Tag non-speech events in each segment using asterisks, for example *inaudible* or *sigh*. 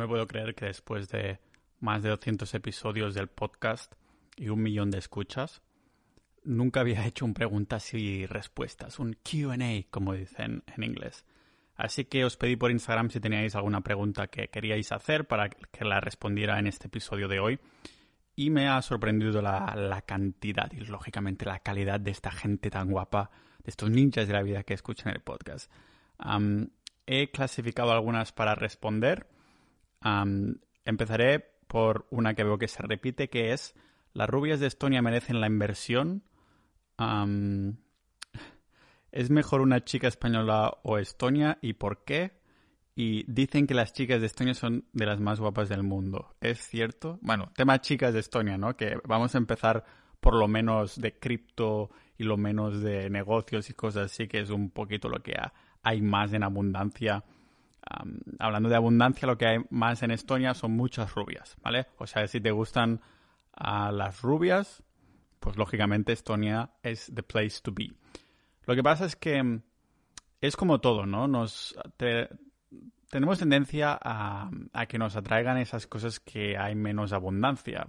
Me puedo creer que después de más de 200 episodios del podcast y un millón de escuchas, nunca había hecho un preguntas y respuestas, un QA, como dicen en inglés. Así que os pedí por Instagram si teníais alguna pregunta que queríais hacer para que la respondiera en este episodio de hoy. Y me ha sorprendido la, cantidad y, lógicamente, la calidad de esta gente tan guapa, de estos ninjas de la vida que escuchan el podcast. he clasificado algunas para responder empezaré por una que veo que se repite, que es ¿Las rubias de Estonia merecen la inversión? *laughs* ¿Es mejor una chica española o Estonia y por qué? Y dicen que las chicas de Estonia son de las más guapas del mundo. ¿Es cierto? Bueno, tema chicas de Estonia, ¿no? Que vamos a empezar por lo menos de cripto y lo menos de negocios y cosas así, que es un poquito lo que hay más en abundancia hablando de abundancia, lo que hay más en Estonia son muchas rubias, ¿vale? O sea, si te gustan las rubias, pues lógicamente Estonia es the place to be. Lo que pasa es que mm, es como todo, ¿no? Nos tenemos tendencia a, a, que nos atraigan esas cosas que hay menos abundancia.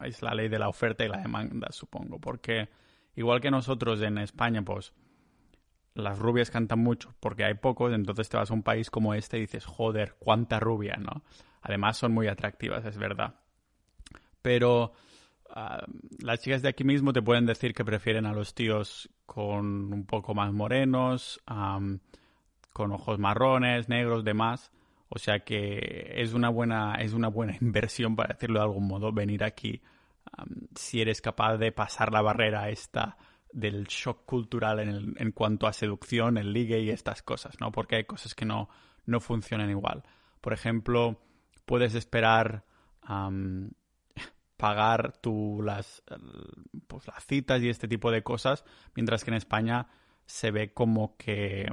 Es la ley de la oferta y la demanda, supongo, porque igual que nosotros en España, pues las rubias cantan mucho porque hay pocos, entonces te vas a un país como este y dices, joder, cuánta rubia, ¿no? Además son muy atractivas, es verdad. Pero ah, las chicas de aquí mismo te pueden decir que prefieren a los tíos con un poco más morenos, con ojos marrones, negros, demás. O sea que es una buena, es una buena *laughs* inversión, para decirlo de algún modo, venir aquí si eres capaz de pasar la barrera esta del shock cultural en, en, cuanto a seducción, el ligue y estas cosas, ¿no? Porque hay cosas que no, no funcionan igual. Por ejemplo, puedes esperar *laughs* pagar tú las, pues, las citas y este tipo de cosas, mientras que en España se ve como que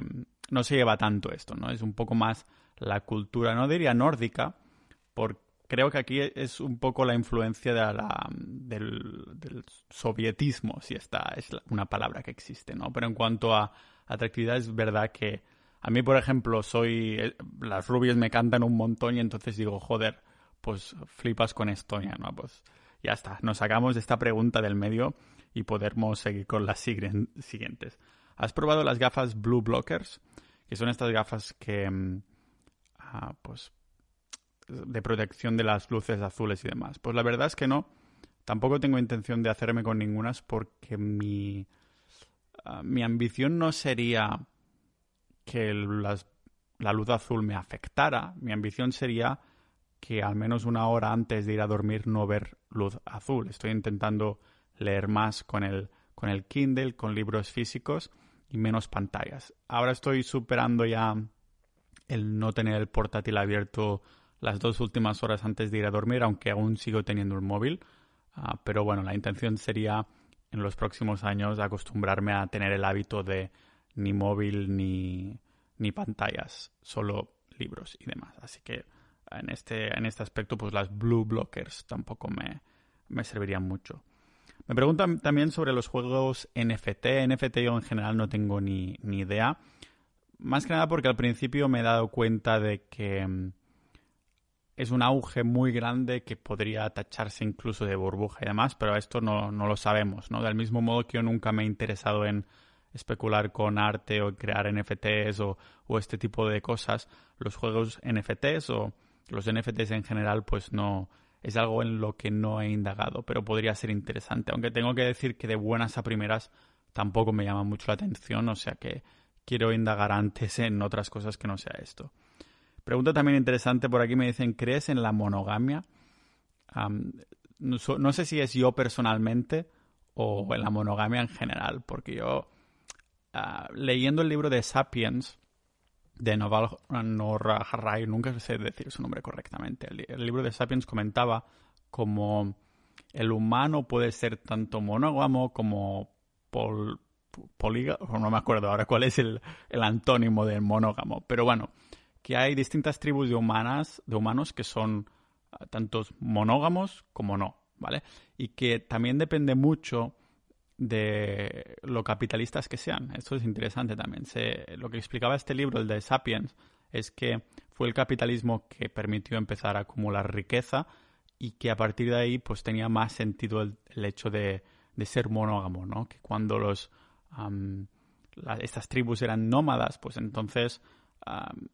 no se lleva tanto esto, ¿no? Es un poco más la cultura, no diría nórdica, porque creo que aquí es un poco la influencia de la, del, sovietismo, si esta es una palabra que existe, ¿no? Pero en cuanto a atractividad, es verdad que a mí, por ejemplo, soy. Eh, las rubias me cantan un montón y entonces digo, joder, pues flipas con Estonia, ¿no? Pues ya está, nos sacamos de esta pregunta del medio y podemos seguir con las siguientes. ¿Has probado las gafas Blue Blockers? Que son estas gafas que. Mm, ah, pues de protección de las luces azules y demás. Pues la verdad es que no. Tampoco tengo intención de hacerme con ningunas porque mi, ah, mi ambición no sería que la luz azul me afectara. Mi ambición sería que al menos una hora antes de ir a dormir no ver luz azul. Estoy intentando leer más con el, con el Kindle, con libros físicos y menos pantallas. Ahora estoy superando ya el no tener el portátil abierto las dos últimas horas antes de ir a dormir, aunque aún sigo teniendo un móvil. Ah, pero bueno, la intención sería en los próximos años acostumbrarme a tener el hábito de ni móvil ni, ni pantallas, solo libros y demás. Así que en este, en este aspecto, pues las blue blockers tampoco me, me servirían mucho. Me preguntan también sobre los juegos NFT. NFT yo en general no tengo ni, ni idea. Más que nada porque al principio me he dado cuenta de que mm, es un auge muy grande que podría tacharse incluso de burbuja y demás, pero esto no, lo sabemos, ¿no? Del mismo modo que yo nunca me he interesado en especular con arte o crear NFTs o, o este tipo de cosas, los juegos NFTs o los NFTs en general, pues no es algo en lo que no he indagado, pero podría ser interesante. Aunque tengo que decir que de buenas a primeras tampoco me llama mucho la atención, o sea que quiero indagar antes en otras cosas que no sea esto. Pregunta también interesante por aquí, me dicen, ¿crees en la monogamia? no, sé si es yo personalmente o en la monogamia en general, porque yo, ah, leyendo el libro de Sapiens, de Noval Harari, nunca sé decir su nombre correctamente, el, libro de Sapiens comentaba como el humano puede ser tanto monógamo como pol, polígamo, no me acuerdo ahora cuál es el, el antónimo del monógamo, pero bueno, que hay distintas tribus de, humanas, de humanos que son ah, tantos monógamos como no, ¿vale? Y que también depende mucho de lo capitalistas que sean. Esto es interesante también. lo que explicaba este libro, el de Sapiens, es que fue el capitalismo que permitió empezar a acumular riqueza y que a partir de ahí pues tenía más sentido el, hecho de, ser monógamo, ¿no? Que cuando los estas tribus eran nómadas, pues entonces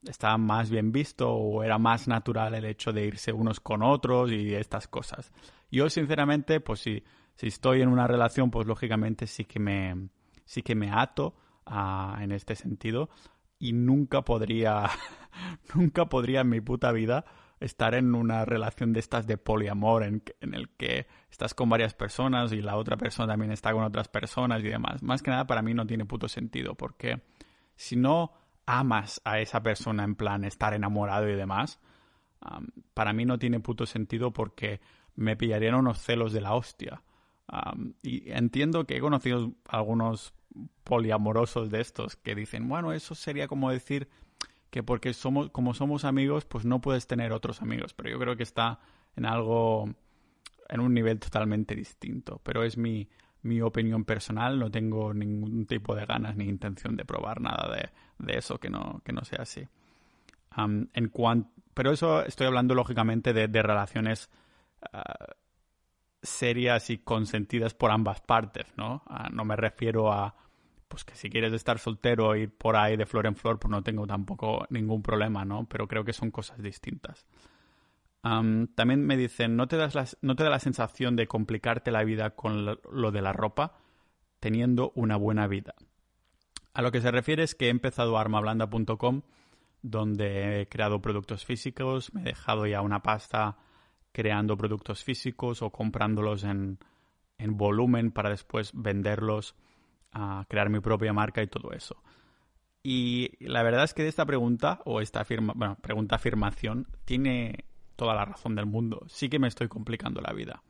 estaba más bien visto o era más natural el hecho de irse unos con otros y estas cosas. Yo sinceramente, pues si, si estoy en una relación, pues lógicamente sí que me, sí que me ato en este sentido y nunca podría, *laughs* nunca podría en mi puta vida estar en una relación de estas de poliamor en, en, el que estás con varias personas y la otra persona también está con otras personas y demás. Más que nada para mí no tiene puto sentido porque si no amas a esa persona en plan estar enamorado y demás, para mí no tiene puto sentido porque me pillarían unos celos de la hostia. y entiendo que he conocido algunos poliamorosos de estos que dicen, bueno, eso sería como decir que porque somos, como somos amigos, pues no puedes tener otros amigos. Pero yo creo que está en algo, en un nivel totalmente distinto. Pero es mi, mi opinión personal, no tengo ningún tipo de ganas ni intención de probar nada de, eso que no, que no sea así. en pero eso estoy hablando lógicamente de, relaciones ah, serias y consentidas por ambas partes, ¿no? Ah, no me refiero a pues que si quieres estar soltero e ir por ahí de flor en flor, pues no tengo tampoco ningún problema, ¿no? Pero creo que son cosas distintas también me dicen, ¿no te, das ¿no te da la sensación de complicarte la vida con lo, de la ropa teniendo una buena vida? A lo que se refiere es que he empezado armablanda.com, donde he creado productos físicos, me he dejado ya una pasta creando productos físicos o comprándolos en, en volumen para después venderlos, crear mi propia marca y todo eso. Y la verdad es que de esta pregunta, o esta afirma, bueno, pregunta afirmación, tiene toda la razón del mundo. Sí que me estoy complicando la vida.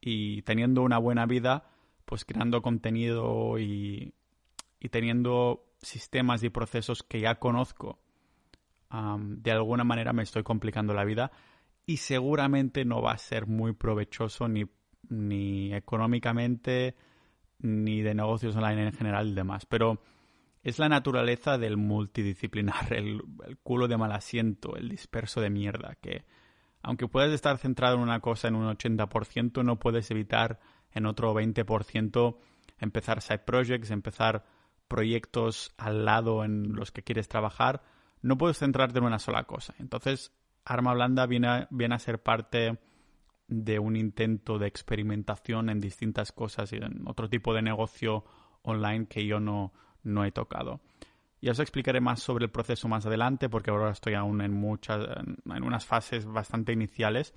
Y teniendo una buena vida, pues creando contenido y, y teniendo sistemas y procesos que ya conozco, de alguna manera me estoy complicando la vida y seguramente no va a ser muy provechoso ni, ni económicamente ni de negocios online en general y demás. Pero es la naturaleza del multidisciplinar, *laughs* el, el culo de mal asiento, el disperso de mierda, que aunque puedes estar centrado en una cosa en un 80%, no puedes evitar en otro 20% empezar side projects, empezar proyectos al lado en los que quieres trabajar. No puedes centrarte en una sola cosa. Entonces, Arma Blanda viene a, viene a ser parte de un intento de experimentación en distintas cosas y en otro tipo de negocio online que yo no, no he tocado. Ya os explicaré más sobre el proceso más adelante porque ahora estoy aún en muchas, en unas fases bastante iniciales.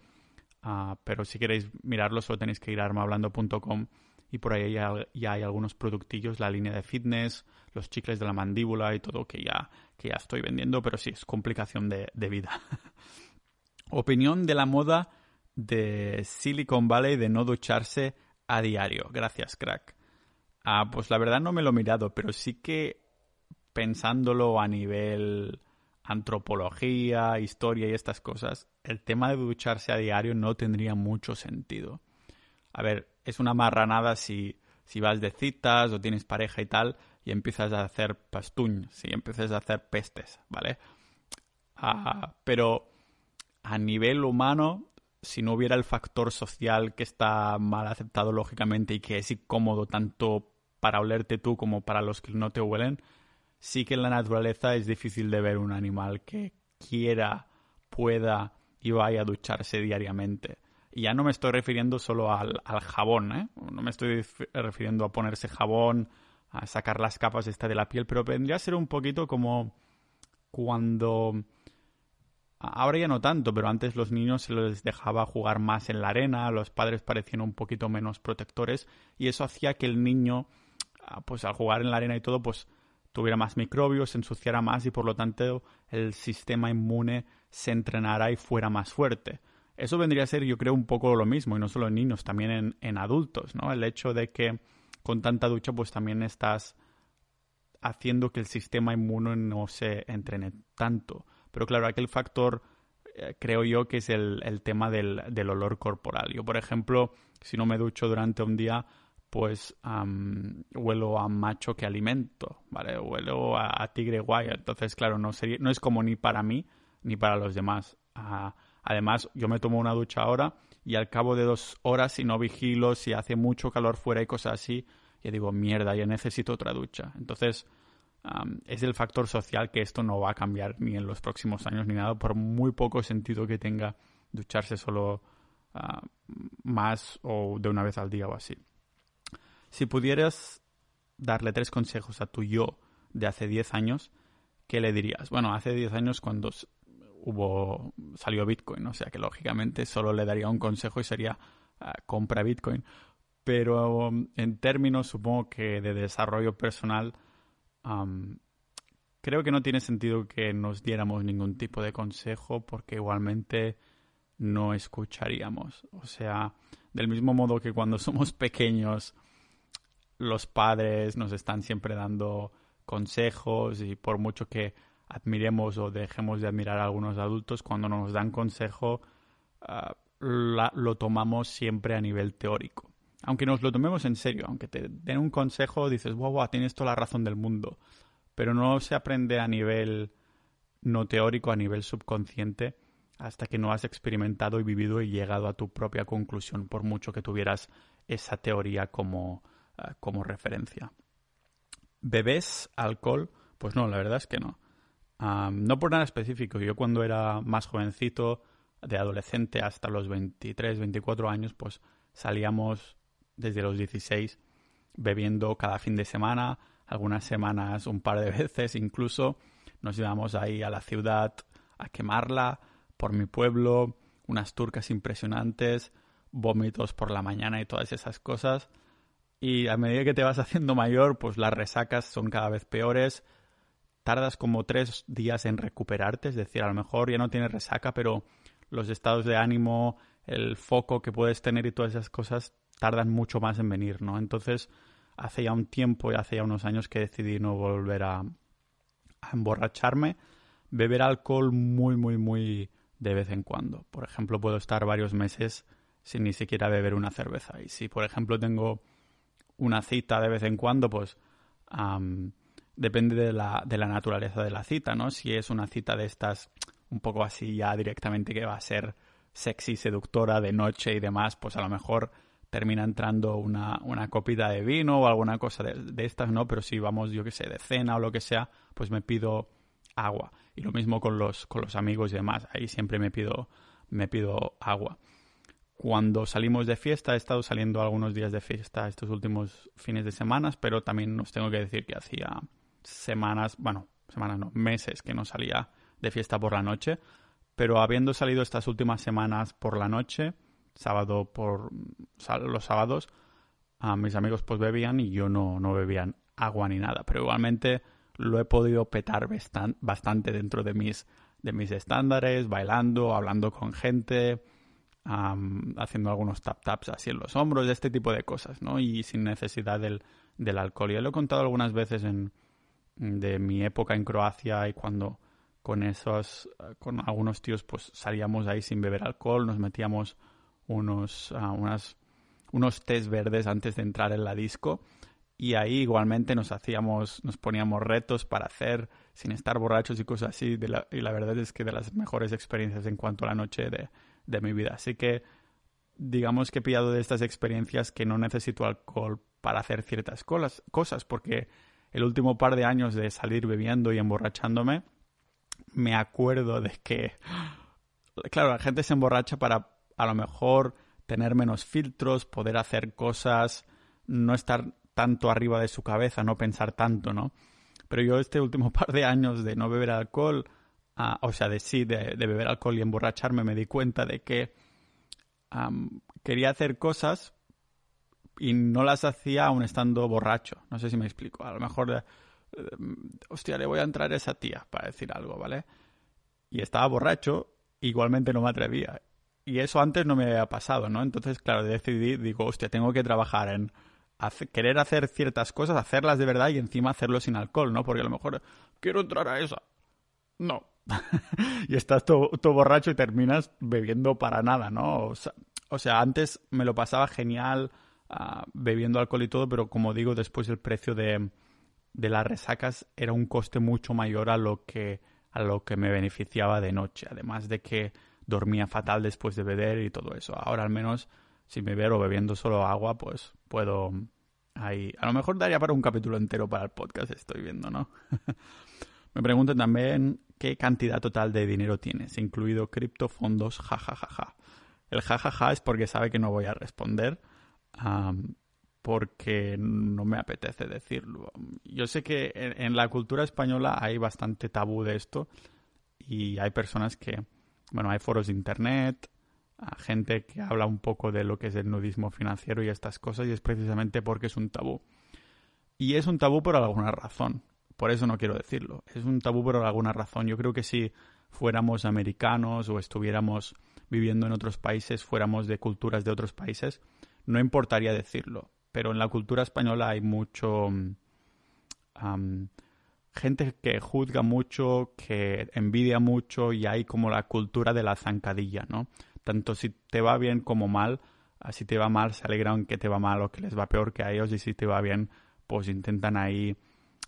Ah, pero si queréis mirarlo solo tenéis que ir a armablando.com y por ahí ya, hay algunos productillos, la línea de fitness, los chicles de la mandíbula y todo que ya, que ya estoy vendiendo, pero sí, es complicación de, vida. *laughs* Opinión de la moda de Silicon Valley de no ducharse a diario. Gracias, crack. Ah, pues la verdad no me lo he mirado, pero sí que pensándolo a nivel antropología, historia y estas cosas, el tema de ducharse a diario no tendría mucho sentido. A ver, es una marranada si, si vas de citas o tienes pareja y tal y empiezas a hacer pastuñ, si empiezas a hacer pestes, ¿vale? Ah, pero a nivel humano, si no hubiera el factor social que está mal aceptado lógicamente y que es incómodo tanto para olerte tú como para los que no te huelen, sí que en la naturaleza es difícil de ver un animal que quiera, pueda y vaya a ducharse diariamente. Y ya no me estoy refiriendo solo al, jabón, ¿eh? No me estoy refiriendo a ponerse jabón, a sacar las capas esta de la piel, pero vendría a ser un poquito como cuando... Ahora ya no tanto, pero antes los niños se les dejaba jugar más en la arena, los padres parecían un poquito menos protectores y eso hacía que el niño, ah, pues al jugar en la arena y todo, pues tuviera más microbios, se ensuciara más y por lo tanto el sistema inmune se entrenara y fuera más fuerte. Eso vendría a ser, yo creo, un poco lo mismo, y no solo en niños, también en, en adultos, ¿no? El hecho de que con tanta ducha, pues también estás haciendo que el sistema inmune no se entrene tanto. Pero claro, aquel factor eh, creo yo que es el, el tema del, del, olor corporal. Yo, por ejemplo, si no me ducho durante un día, pues huelo a macho que alimento, ¿vale? Huelo a, tigre guay. Entonces, claro, no, sería, no es como ni para mí ni para los demás. Ah, además, yo me tomo una ducha ahora y al cabo de dos horas, si no vigilo, si hace mucho calor fuera y cosas así, ya digo, mierda, ya necesito otra ducha. Entonces, es el factor social que esto no va a cambiar ni en los próximos años ni nada, por muy poco sentido que tenga ducharse solo ah, más o de una vez al día o así. Si pudieras darle tres consejos a tu yo de hace 10 años, ¿qué le dirías? Bueno, hace 10 años cuando hubo salió Bitcoin, o sea que lógicamente solo le daría un consejo y sería ah, compra Bitcoin. Pero um, en términos, supongo que de desarrollo personal, creo que no tiene sentido que nos diéramos ningún tipo de consejo porque igualmente no escucharíamos. O sea, del mismo modo que cuando *laughs* somos pequeños, los padres nos están siempre dando consejos y por mucho que admiremos o dejemos de admirar a algunos adultos, cuando nos dan consejo ah, lo tomamos siempre a nivel teórico. Aunque nos lo tomemos en serio, aunque te den un consejo, dices, wow, wow, tienes toda la razón del mundo. Pero no se aprende a nivel no teórico, a nivel subconsciente, hasta que no has experimentado y vivido y llegado a tu propia conclusión, por mucho que tuvieras esa teoría como, ah, como referencia. ¿Bebés alcohol? Pues no, la verdad es que no. no por nada específico. Yo cuando era más jovencito, de adolescente hasta los 23, 24 años, pues salíamos desde los 16 bebiendo cada fin de semana, algunas semanas un par de *laughs* veces incluso. Nos íbamos ahí a la ciudad a quemarla por mi pueblo, unas turcas impresionantes, vómitos por la mañana y todas esas cosas. Y a medida que te vas haciendo mayor, pues las resacas son cada vez peores. Tardas como tres días en recuperarte, es decir, a lo mejor ya no tienes resaca, pero los estados de ánimo, el foco que puedes tener y todas esas cosas tardan mucho más en venir, ¿no? Entonces, hace ya un tiempo y hace ya unos años que decidí no volver a, a emborracharme, beber alcohol muy, muy, muy de vez en cuando. Por ejemplo, puedo estar varios meses sin ni siquiera beber una cerveza. Y si, por ejemplo, tengo una cita de vez en cuando, pues depende de la, de la naturaleza de la cita, ¿no? Si es una cita de estas un poco así ya directamente que va a ser sexy, seductora de noche y demás, pues a lo mejor termina entrando una, una copita de vino o alguna cosa de, estas, ¿no? Pero si vamos, yo que sé, de cena o lo que sea, pues me pido agua. Y lo mismo con los, con los amigos y demás. Ahí siempre me pido, me pido agua. Cuando salimos de fiesta, he estado saliendo algunos días de fiesta estos últimos fines de semana, pero también os tengo que decir que hacía semanas, bueno, semanas no, meses que no salía de fiesta por la noche. Pero habiendo salido estas últimas semanas por la noche, sábado por los sábados, a mis amigos pues bebían y yo no, no bebían agua ni nada. Pero igualmente lo he podido petar bastante dentro de mis, de mis estándares, bailando, hablando con gente, haciendo algunos tap-taps así en los hombros, este tipo de cosas, ¿no? Y sin necesidad del, del alcohol. Ya lo he contado algunas veces en, de mi época en Croacia y cuando con esos, con algunos tíos pues salíamos ahí sin beber alcohol, nos metíamos unos, uh, unas, unos test verdes antes de entrar en la disco y ahí igualmente nos hacíamos, nos poníamos retos para hacer sin estar borrachos y cosas así y la verdad es que de las mejores experiencias en cuanto a la noche de, de mi vida. Así que digamos que he pillado de estas experiencias que no necesito alcohol para hacer ciertas cosas, porque el último par de años de salir bebiendo y emborrachándome, me acuerdo de que, claro, la gente se emborracha para a lo mejor tener menos filtros, poder hacer cosas, no estar tanto arriba de su cabeza, no pensar tanto, ¿no? Pero yo este último *laughs* par de años de no beber alcohol, Ah, o sea, de sí, de, beber alcohol y emborracharme, me di cuenta de que quería hacer cosas y no las hacía aún estando borracho. No sé si me explico. A lo mejor, eh, hostia, le voy a entrar a esa tía para decir algo, ¿vale? Y estaba borracho, igualmente no me atrevía. Y eso antes no me había pasado, ¿no? Entonces, claro, decidí, digo, hostia, tengo que trabajar en querer hacer ciertas cosas, hacerlas de verdad y encima hacerlo sin alcohol, ¿no? Porque a lo mejor quiero entrar a esa. No, *laughs* y estás todo, borracho y terminas bebiendo para nada, ¿no? O sea, antes me lo pasaba genial ah, bebiendo alcohol y todo, pero como digo, después el precio de, de las resacas era un coste mucho mayor a lo que a lo que me beneficiaba de noche, además de que dormía fatal después de beber y todo eso. Ahora al menos si me veo bebiendo solo agua, pues puedo ahí. A lo mejor daría para un capítulo entero para el podcast, estoy viendo, ¿no? *laughs* me preguntan también qué cantidad total de dinero tienes, incluido cripto, fondos, jajajaja. El jajaja es porque sabe que no voy a responder. porque no me apetece decirlo. Yo sé que en, la cultura española hay bastante tabú de esto y hay personas que, bueno, hay foros de internet, gente que habla un poco de lo que es el nudismo financiero y estas cosas y es precisamente porque es un tabú. Y es un tabú por alguna razón. Por eso no quiero decirlo. Es un tabú por alguna razón. Yo creo que si fuéramos americanos o estuviéramos viviendo en otros países, fuéramos de culturas de otros países, no importaría decirlo. Pero en la cultura española hay mucho... gente que juzga mucho, que envidia mucho y hay como la cultura de la zancadilla, ¿no? tanto si te va bien como mal, si te va mal se alegran que te va mal o que les va peor que a ellos y si te va bien pues intentan ahí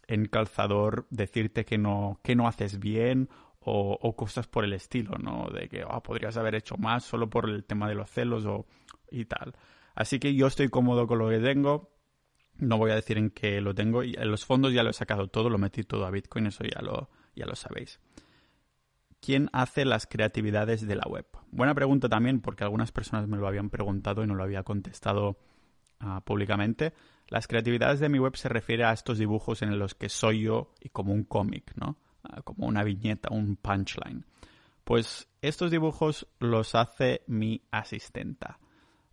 en calzador decirte que no, que no haces bien o, cosas por el estilo, ¿no? De que ah, podrías haber hecho más solo por el tema de los celos o, y tal. Así que yo estoy cómodo con lo que tengo. No voy a decir en qué lo tengo. Los fondos ya lo he sacado todo, lo metí todo a Bitcoin, eso ya lo, ya lo sabéis. ¿Quién hace las creatividades de la web? Buena pregunta también porque algunas personas me lo habían preguntado y no lo había contestado ah, públicamente. Las creatividades de mi web se refiere a estos dibujos en los que soy yo y como un cómic, ¿no? Ah, como una viñeta, un punchline. Pues estos dibujos los hace mi asistenta,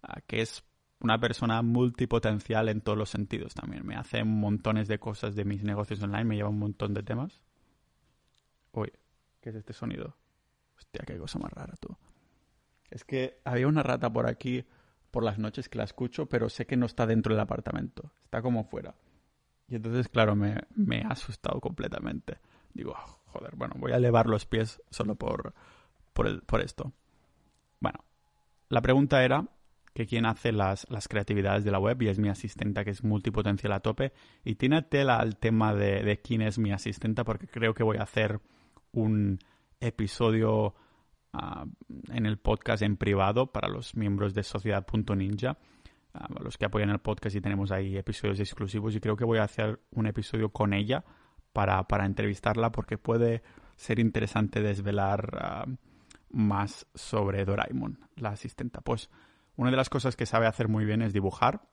ah, que es una persona multipotencial en todos los sentidos también. Me hace montones de cosas de mis negocios online, me lleva un montón de temas. Uy, ¿Qué es este sonido? Hostia, qué cosa más rara, tú. Es que había una rata por aquí por las noches que la escucho, pero sé que no está dentro del apartamento. Está como fuera. Y entonces, claro, me, me ha asustado completamente. Digo, ah, joder, bueno, voy a elevar los pies solo por, por, el, por esto. Bueno, la pregunta era que quién hace las, las, creatividades de la web y es mi asistenta que es multipotencial a tope. Y tiene tela al tema de, de quién es mi asistenta porque creo que voy a hacer un episodio ah, en el podcast en privado para los miembros de Sociedad.ninja, uh, los que apoyan el podcast y tenemos ahí episodios exclusivos y creo que voy a hacer un episodio con ella para, para entrevistarla porque puede ser interesante desvelar ah, más sobre Doraemon, la asistenta. Pues una de las cosas que sabe hacer muy bien es dibujar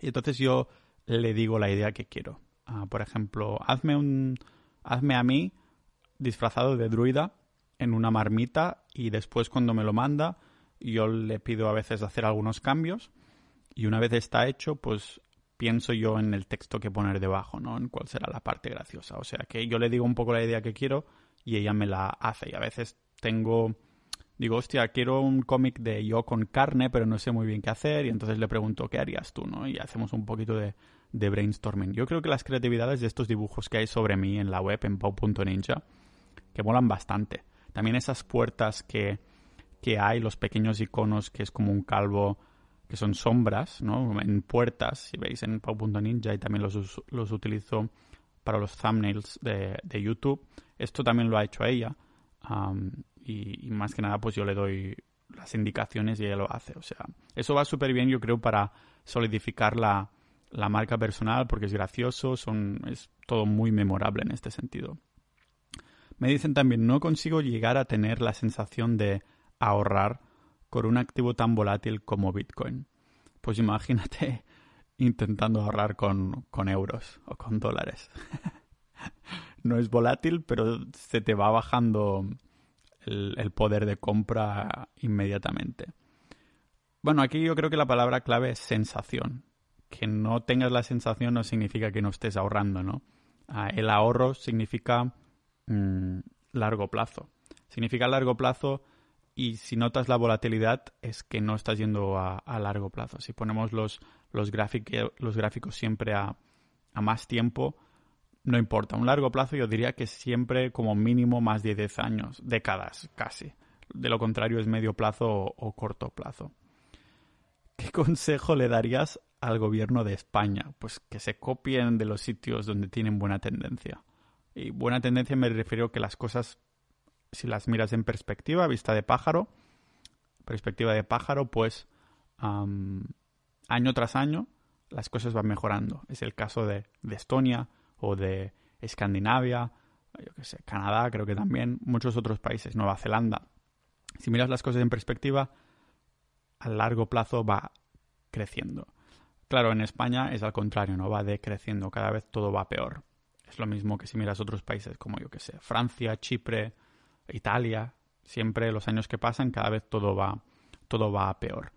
y entonces yo le digo la idea que quiero. por ejemplo, hazme un hazme a mí disfrazado de druida en una marmita y después cuando me lo manda yo le pido a veces hacer algunos cambios y una vez está hecho pues pienso yo en el texto que poner debajo, ¿no? En cuál será la parte graciosa. O sea que yo le digo un poco la idea que quiero y ella me la hace y a veces tengo digo, hostia, quiero un cómic de yo con carne, pero no sé muy bien qué hacer, y entonces le pregunto, ¿qué harías tú? ¿no? Y hacemos un poquito de, de brainstorming. Yo creo que las creatividades de estos dibujos que hay sobre mí en la web, en pau.ninja, que molan bastante. También esas puertas que, que hay, los pequeños iconos que es como un calvo, que son sombras, ¿no? En puertas, si veis en Pau.ninja y también los, los utilizo para los thumbnails de, de, YouTube. Esto también lo ha hecho ella. y, más que nada, pues yo le doy las indicaciones y ella lo hace. O sea, eso va súper bien, yo creo, para solidificar la, la marca personal porque es gracioso, son, es todo muy memorable en este sentido. Me dicen también, no consigo llegar a tener la sensación de ahorrar con un activo tan volátil como Bitcoin. Pues imagínate *laughs* intentando ahorrar con, euros o con dólares. *laughs* no es volátil, pero se te va bajando el, el, poder de compra inmediatamente. Bueno, aquí yo creo que la palabra clave es sensación. Que no tengas la sensación no significa que no estés ahorrando, ¿no? Ah, el ahorro significa Mm, largo plazo. Significa largo plazo y si notas la volatilidad es que no estás yendo a, largo plazo. Si ponemos los, los, los gráficos siempre a, a, más tiempo, no importa. Un largo plazo yo diría que siempre como mínimo más de 10 años, décadas casi. De lo contrario es medio plazo o corto plazo. ¿Qué *laughs* consejo le darías al gobierno de España? Pues que se copien de los sitios donde tienen buena tendencia Y buena tendencia me refiero que las cosas, si las miras en perspectiva, vista de pájaro, perspectiva de pájaro, pues año tras año las cosas van mejorando. Es el caso de, de Estonia o de Escandinavia, yo qué sé, Canadá, creo que también, muchos otros países, Nueva Zelanda. Si miras las cosas en perspectiva, a largo plazo va creciendo. Claro, en España es al contrario, no va decreciendo, cada vez todo va peor. Es lo mismo que si miras otros países como yo que sé, Francia, Chipre, Italia, siempre los años que pasan cada vez todo va todo va a peor.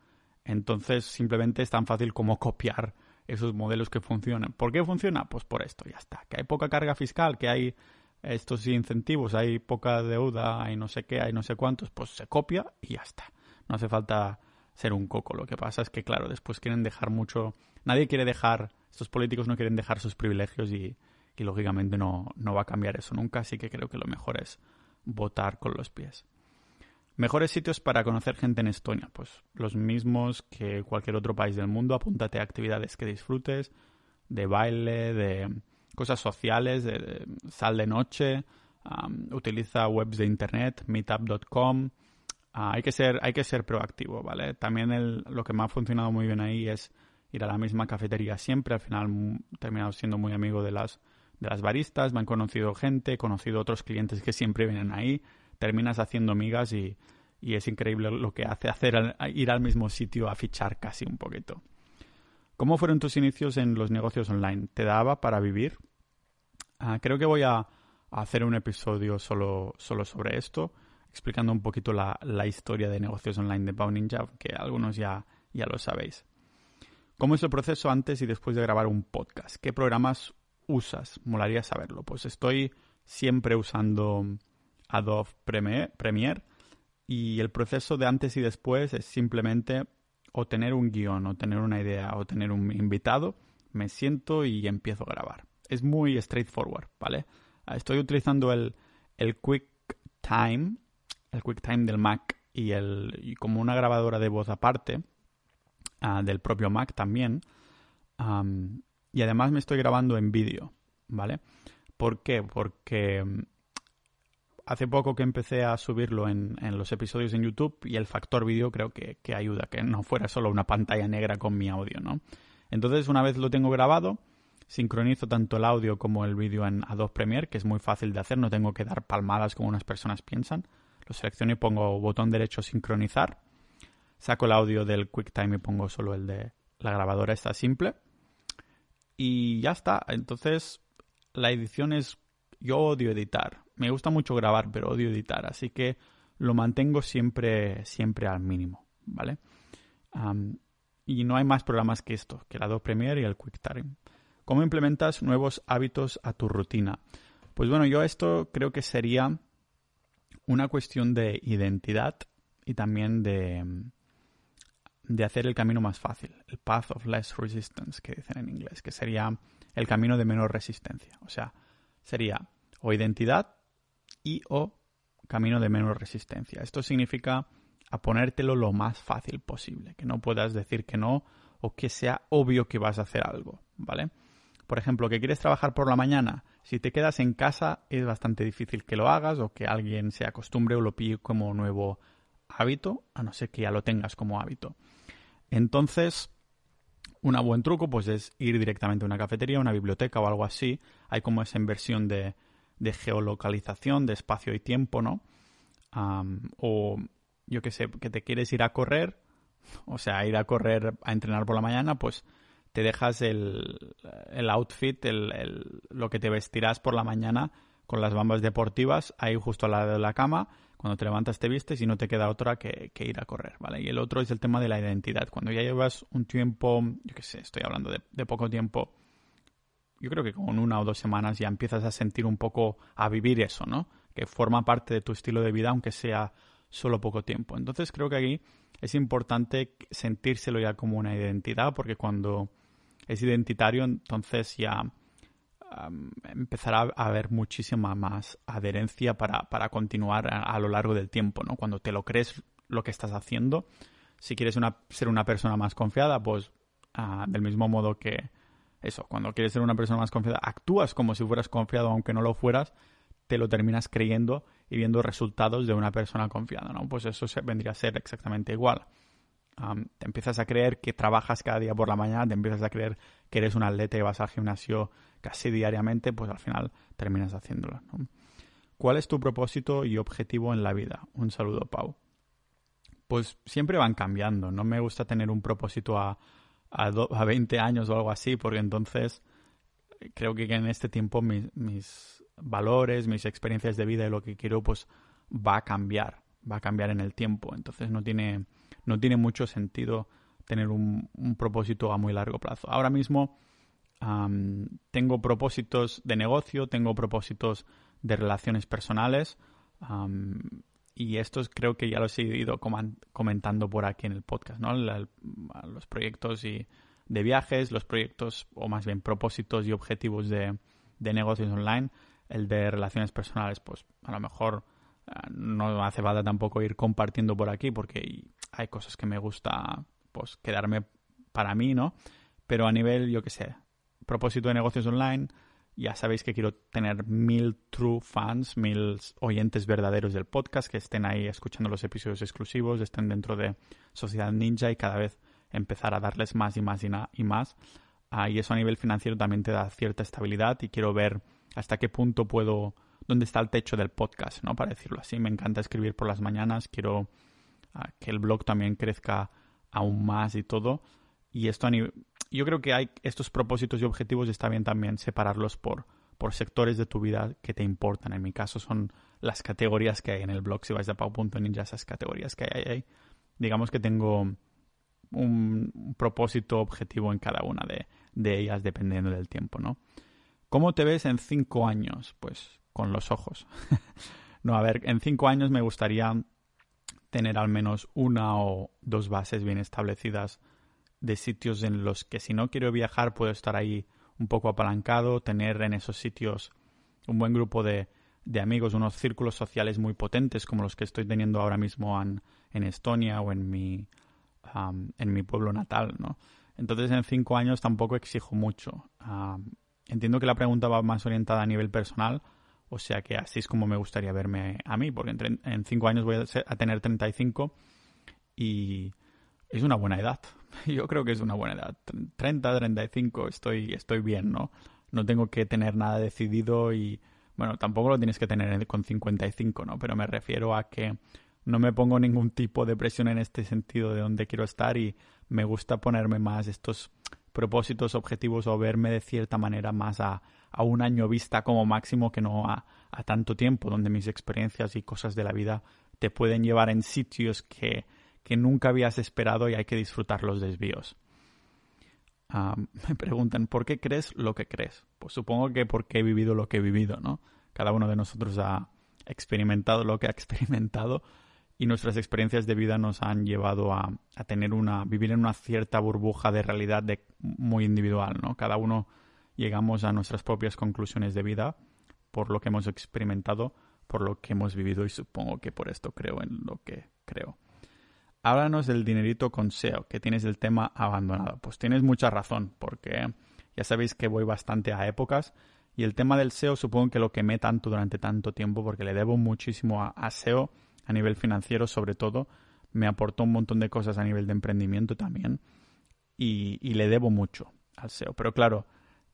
Entonces, simplemente es tan fácil como *laughs* copiar esos modelos que funcionan. ¿Por qué funciona? Pues por esto, ya está. Que hay poca carga fiscal, que hay estos incentivos, hay poca deuda, hay no sé qué, hay no sé cuántos, pues se copia y ya está. No hace falta ser un coco. Lo que pasa es que, claro, después quieren dejar mucho. Nadie quiere dejar, estos políticos no quieren dejar sus privilegios y, lógicamente no, no va a cambiar eso nunca, así que creo que lo mejor es votar con los pies. Mejores sitios para conocer gente en Estonia, pues los mismos que cualquier otro país del mundo. Apúntate a actividades que disfrutes, de baile, de cosas sociales, de, sal de noche, utiliza webs de internet, meetup.com. Ah, hay, que ser, hay que ser proactivo, ¿vale? También lo que me ha funcionado muy bien ahí es ir a la misma cafetería siempre. Al final he terminado siendo muy amigo de las, de las baristas, me han conocido gente, he conocido otros clientes que siempre vienen ahí. Terminas haciendo amigas y, es increíble lo que hace hacer ir al mismo sitio a fichar casi un poquito. ¿Cómo fueron tus inicios en los negocios online? ¿Te daba para vivir? Ah, creo que voy a, hacer un episodio solo, solo sobre esto, explicando un poquito la, historia de negocios online de Pau Ninja, que algunos ya, ya lo sabéis. ¿Cómo es el proceso antes y después de grabar un podcast? ¿Qué programas usas? Molaría saberlo. Pues estoy siempre usando Adobe Premiere y el proceso de antes y después es simplemente o tener un guion, o tener una idea, o tener un invitado, me siento y empiezo a grabar. Es muy straightforward, ¿vale? Ah, estoy utilizando el, el QuickTime, el QuickTime del Mac y, el, como una grabadora de voz aparte ah, del propio Mac también. Y además me estoy grabando en vídeo, ¿vale? ¿Por qué? Porque hace poco que empecé a subirlo en, los episodios en YouTube y el factor vídeo creo que, que, ayuda, que no fuera solo una pantalla negra con mi audio, ¿no? Entonces, una vez lo tengo grabado, sincronizo tanto el audio como el vídeo en Adobe Premiere, que es muy fácil de hacer, no tengo que dar palmadas como unas personas piensan. Lo selecciono y pongo botón derecho sincronizar. Saco el audio del QuickTime y pongo solo el de la grabadora, está simple. Y ya está. Entonces, la edición es yo odio editar. Me gusta mucho grabar, pero odio editar. Así que lo mantengo siempre, siempre al mínimo, ¿vale? y no hay más programas que esto, que el Adobe Premiere y el QuickTime. ¿Cómo implementas nuevos hábitos a tu rutina? Pues bueno, yo esto creo que sería una cuestión de identidad y también de, de hacer el camino más fácil, el path of less resistance, que dicen en inglés, que sería el camino de menor resistencia. O sea, sería o identidad y o camino de menos resistencia. Esto significa a ponértelo lo más fácil posible, que no puedas decir que no o que sea obvio que vas a hacer algo, ¿vale? Por ejemplo, que quieres trabajar por la mañana, si te quedas en casa es bastante difícil que lo hagas o que alguien se acostumbre o lo pille como nuevo hábito, a no ser que ya lo tengas como hábito. Entonces, un buen truco pues es ir directamente a una cafetería, una biblioteca o algo así. Hay como esa inversión de, de geolocalización, de espacio y tiempo, ¿no? o yo que sé, que te quieres ir a correr, o sea, ir a correr, a entrenar por la mañana, pues te dejas el, el outfit, el, lo que te vestirás por la mañana con las bambas deportivas ahí justo al lado de la cama. Cuando te levantas te vistes y no te queda otra que, ir a correr, ¿vale? Y el otro es el tema de la identidad. Cuando ya llevas un tiempo, yo qué sé, estoy hablando de, de poco tiempo, yo creo que con una o dos semanas ya empiezas a sentir un poco, a vivir eso, ¿no? Que forma parte de tu estilo de vida, aunque sea solo poco tiempo. Entonces creo que aquí es importante sentírselo ya como una identidad, porque cuando es identitario, entonces ya empezará a haber muchísima más adherencia para, continuar a, lo largo del tiempo, ¿no? Cuando te lo crees lo que estás haciendo, si quieres una, ser una persona más confiada, pues ah, del mismo modo que eso, cuando quieres ser una persona más confiada, actúas como si fueras confiado aunque no lo fueras, te lo terminas creyendo y viendo resultados de una persona confiada, ¿no? Pues eso vendría a ser exactamente igual. te empiezas a creer que trabajas cada día por la mañana, te empiezas a creer que eres un atleta y vas al gimnasio casi diariamente, pues al final terminas haciéndolo. ¿Cuál es tu propósito y objetivo en la vida? Un saludo, Pau. Pues siempre van cambiando. No me gusta tener un propósito a, a, a 20 años o algo así, porque entonces creo que en este tiempo mis, valores, mis experiencias de vida y lo que quiero, pues va a cambiar, va a cambiar en el tiempo. Entonces no tiene, no tiene mucho sentido tener un, propósito a muy largo plazo. Ahora mismo tengo propósitos de negocio, tengo propósitos de relaciones personales y estos creo que ya los he ido comentando por aquí en el podcast, ¿no? los proyectos y de viajes, los proyectos o más bien propósitos y objetivos de, de negocios online, el de relaciones personales, pues a lo mejor ah, no hace falta tampoco ir compartiendo por aquí porque hay cosas que me gusta pues quedarme para mí, ¿no? Pero a nivel, yo qué sé, propósito de negocios online, ya sabéis que quiero tener mil true fans, mil oyentes verdaderos del podcast que estén ahí escuchando los episodios exclusivos, estén dentro de Sociedad Ninja y cada vez empezar a darles más y más y, más. Ah, y eso a nivel financiero también te da cierta estabilidad y quiero ver hasta qué punto puedo, dónde está el techo del podcast, ¿no? Para decirlo así. Me encanta escribir por las mañanas, quiero ah, que el blog también crezca aún más y todo. Y esto a nivel, yo creo que hay estos propósitos y objetivos está bien también separarlos por, por sectores de tu vida que te importan. En mi caso son las categorías que hay en el blog. Si vais a pau.ninja, esas categorías que hay. Digamos que tengo un propósito objetivo en cada una de, de, ellas dependiendo del tiempo, ¿no? ¿Cómo te ves en cinco años? Pues con los ojos. *laughs* no, a ver, en cinco años me gustaría tener al menos una o dos bases bien establecidas de sitios en los que si no quiero viajar puedo estar ahí un poco apalancado, tener en esos sitios un buen grupo de, de amigos, unos círculos sociales muy potentes como los que estoy teniendo ahora mismo en, en Estonia o en mi, en mi pueblo natal, ¿no? Entonces en cinco años tampoco exijo mucho. entiendo que la pregunta va más orientada a nivel personal, o sea que así es como me gustaría verme a mí, porque en, en cinco años voy a, tener 35 y es una buena edad. *laughs* Yo creo que es una buena edad. 30, 35, estoy, estoy bien, ¿no? No tengo que tener nada decidido y, bueno, tampoco lo tienes que tener con 55, ¿no? Pero me refiero a que no me pongo ningún tipo de presión en este sentido de dónde quiero estar y me gusta ponerme más estos propósitos, objetivos o verme de cierta manera más a, a un año vista como máximo que no a, a, tanto tiempo, donde mis experiencias y cosas de la vida te pueden llevar en sitios que, que nunca habías esperado y hay que disfrutar los desvíos. *laughs* me preguntan, ¿por qué crees lo que crees? Pues supongo que porque he vivido lo que he vivido, ¿no? Cada uno de nosotros ha experimentado lo que ha *laughs* experimentado y nuestras experiencias de vida nos han llevado a, tener una vivir en una cierta burbuja de realidad de, muy individual, ¿no? Cada uno llegamos a nuestras propias conclusiones de vida por lo que hemos experimentado, por lo que hemos vivido y supongo que por esto creo en lo que creo. Háblanos del dinerito con SEO, que tienes el tema abandonado. Pues tienes mucha razón, porque ya sabéis que voy bastante a épocas y el tema del SEO supongo que lo quemé tanto durante tanto tiempo porque le debo muchísimo a SEO a nivel financiero sobre todo, me aportó un montón de cosas a nivel de emprendimiento también y, le debo mucho al SEO. Pero claro,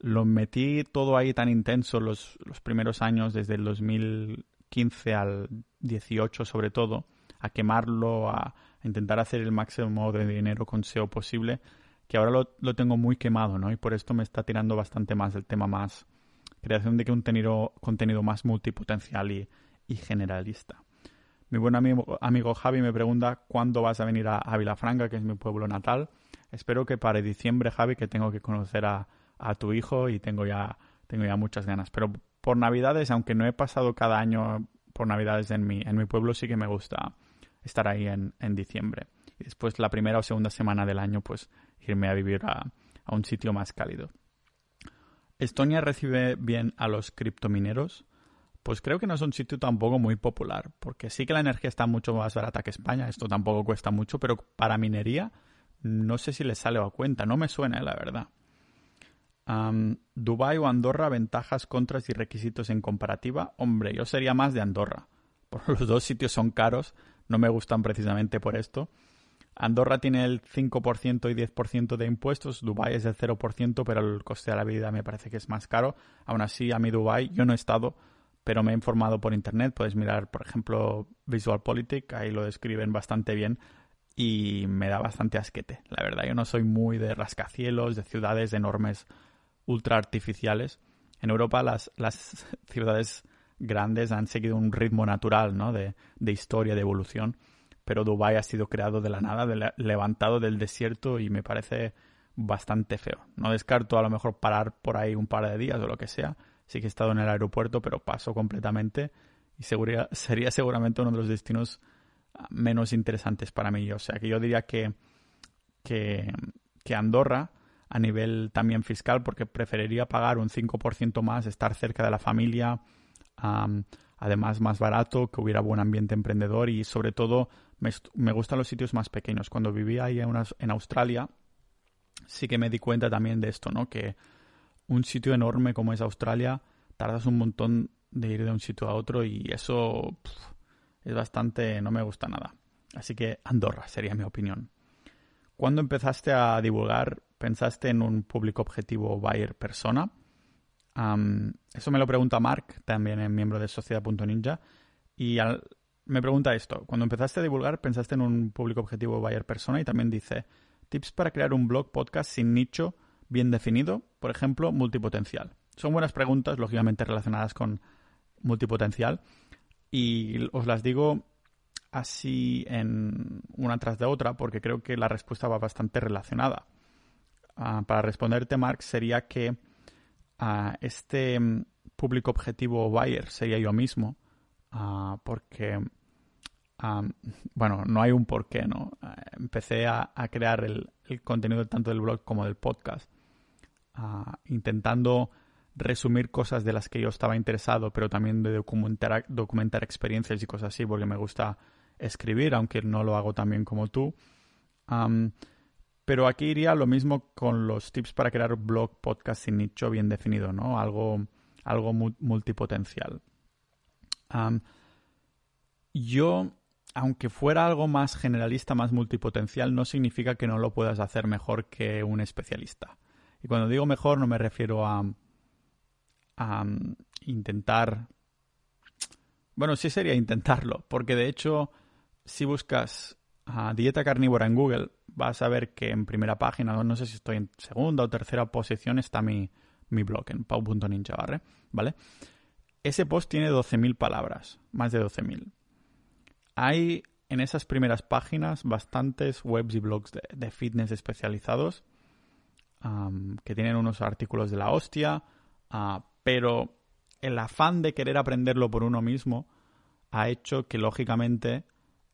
lo metí todo ahí tan intenso los, los primeros años, desde el 2015 al 18 sobre todo, a quemarlo, a, intentar hacer el máximo de dinero con SEO posible, que ahora lo, lo, tengo muy quemado, ¿no? Y por esto me está tirando bastante más el tema más creación de contenido, contenido más multipotencial y, y generalista. Mi buen amigo, amigo Javi me pregunta cuándo vas a venir a, Vilafranca, que es mi pueblo natal. Espero que para diciembre, Javi, que tengo que conocer a, tu hijo y tengo ya, tengo ya muchas ganas. Pero por Navidades, aunque no he pasado cada año por Navidades en mi, en mi pueblo, sí que me gusta estar ahí en, en diciembre. Y después la primera o segunda semana del año, pues irme a vivir a, a un sitio más cálido. ¿Estonia recibe bien a los criptomineros? Pues creo que no es un sitio tampoco muy popular, porque sí que la energía está mucho más barata que España, esto tampoco cuesta mucho, pero para minería no sé si le sale a cuenta, no me suena, la verdad. Dubai o Andorra, ventajas, contras y requisitos en comparativa. Hombre, yo sería más de Andorra. Por *laughs* los dos sitios son caros, no me gustan precisamente por esto. Andorra tiene el 5% y 10% de impuestos, Dubai es el 0%, pero el coste de la vida me parece que es más caro. Aún así, a mí Dubai yo no he estado, pero me he informado por internet. Puedes mirar, por ejemplo, VisualPolitik, ahí lo describen bastante bien y me da bastante asquete. La verdad, yo no soy muy de rascacielos, de ciudades enormes ultra artificiales. En Europa las, las *laughs* ciudades grandes han seguido un ritmo natural ¿no? de, de historia, de evolución, pero Dubái ha sido creado de la nada, levantado del desierto y me parece bastante feo. No descarto a lo mejor parar por ahí un par de días o lo que sea. Sí que he estado en el aeropuerto, pero paso completamente y *laughs* sería seguramente uno de los destinos menos interesantes para mí. O sea que yo diría que, que Andorra a nivel también fiscal porque preferiría pagar un 5% más, estar cerca de la familia, además más barato, que hubiera buen ambiente emprendedor y sobre todo me, gustan los sitios más pequeños. Cuando vivía ahí en, Australia sí que me di cuenta también de esto, ¿no? Que un sitio enorme como es Australia tardas un montón de ir de un sitio a otro y eso es bastante... no me gusta nada. Así que Andorra sería mi opinión. ¿Cuándo empezaste a divulgar ¿Pensaste en un público objetivo buyer persona? eso me lo pregunta Mark, también es miembro de Sociedad.ninja. Y me pregunta esto. Cuando empezaste a divulgar, ¿pensaste en un público objetivo buyer persona? Y también dice, tips para crear un blog podcast sin nicho bien definido, por ejemplo, multipotencial. Son buenas preguntas, lógicamente relacionadas con multipotencial. Y os las digo así en una tras de otra porque creo que la respuesta va bastante relacionada. Ah, para responderte, Mark, sería que uh, este mm, público objetivo buyer sería yo mismo, uh, porque, bueno, no hay un porqué, ¿no? empecé a, crear el, el, contenido tanto del blog como del podcast, intentando resumir cosas de las que yo estaba interesado, pero también de documentar, documentar experiencias y cosas así, porque me gusta escribir, aunque no lo hago tan bien como tú. Pero aquí iría lo mismo con los tips para crear un blog, podcast sin nicho bien definido, ¿no? Algo, algo multipotencial. yo, aunque fuera algo más generalista, más multipotencial, no significa que no lo puedas hacer mejor que un especialista. Y cuando digo mejor no me refiero a, a intentar... Bueno, sí sería intentarlo, porque de hecho, si buscas dieta carnívora en Google, vas a ver que en primera página, no sé si estoy en segunda o tercera posición, está mi, mi blog en pau.ninja, ¿vale? Ese post tiene 12.000 palabras, más de 12.000. Hay en esas primeras páginas bastantes webs y blogs de, fitness especializados que tienen unos artículos de la hostia, ah, pero el afán de querer aprenderlo por uno mismo ha hecho que lógicamente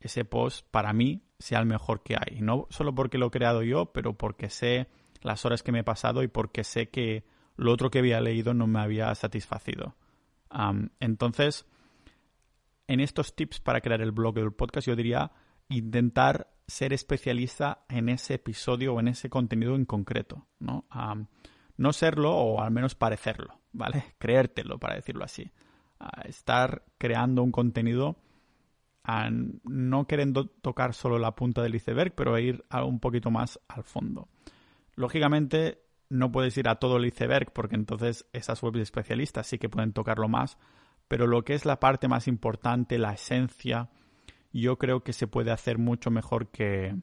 ese post para mí sea el mejor que hay. No solo porque lo he creado yo, pero porque sé las horas que me he pasado y porque sé que lo otro que había leído no me había satisfacido. entonces, en estos tips para crear el blog del podcast, yo diría intentar ser especialista en ese episodio o en ese contenido en concreto, ¿no? no serlo o al menos parecerlo, ¿vale? *laughs* Creértelo, para decirlo así. estar creando un contenido no queriendo tocar solo la punta del iceberg, pero ir un poquito más al fondo. Lógicamente, no puedes ir a todo el iceberg porque entonces esas webs especialistas sí que pueden tocarlo más, pero lo que es la parte más importante, la esencia, yo creo que se puede hacer mucho mejor que,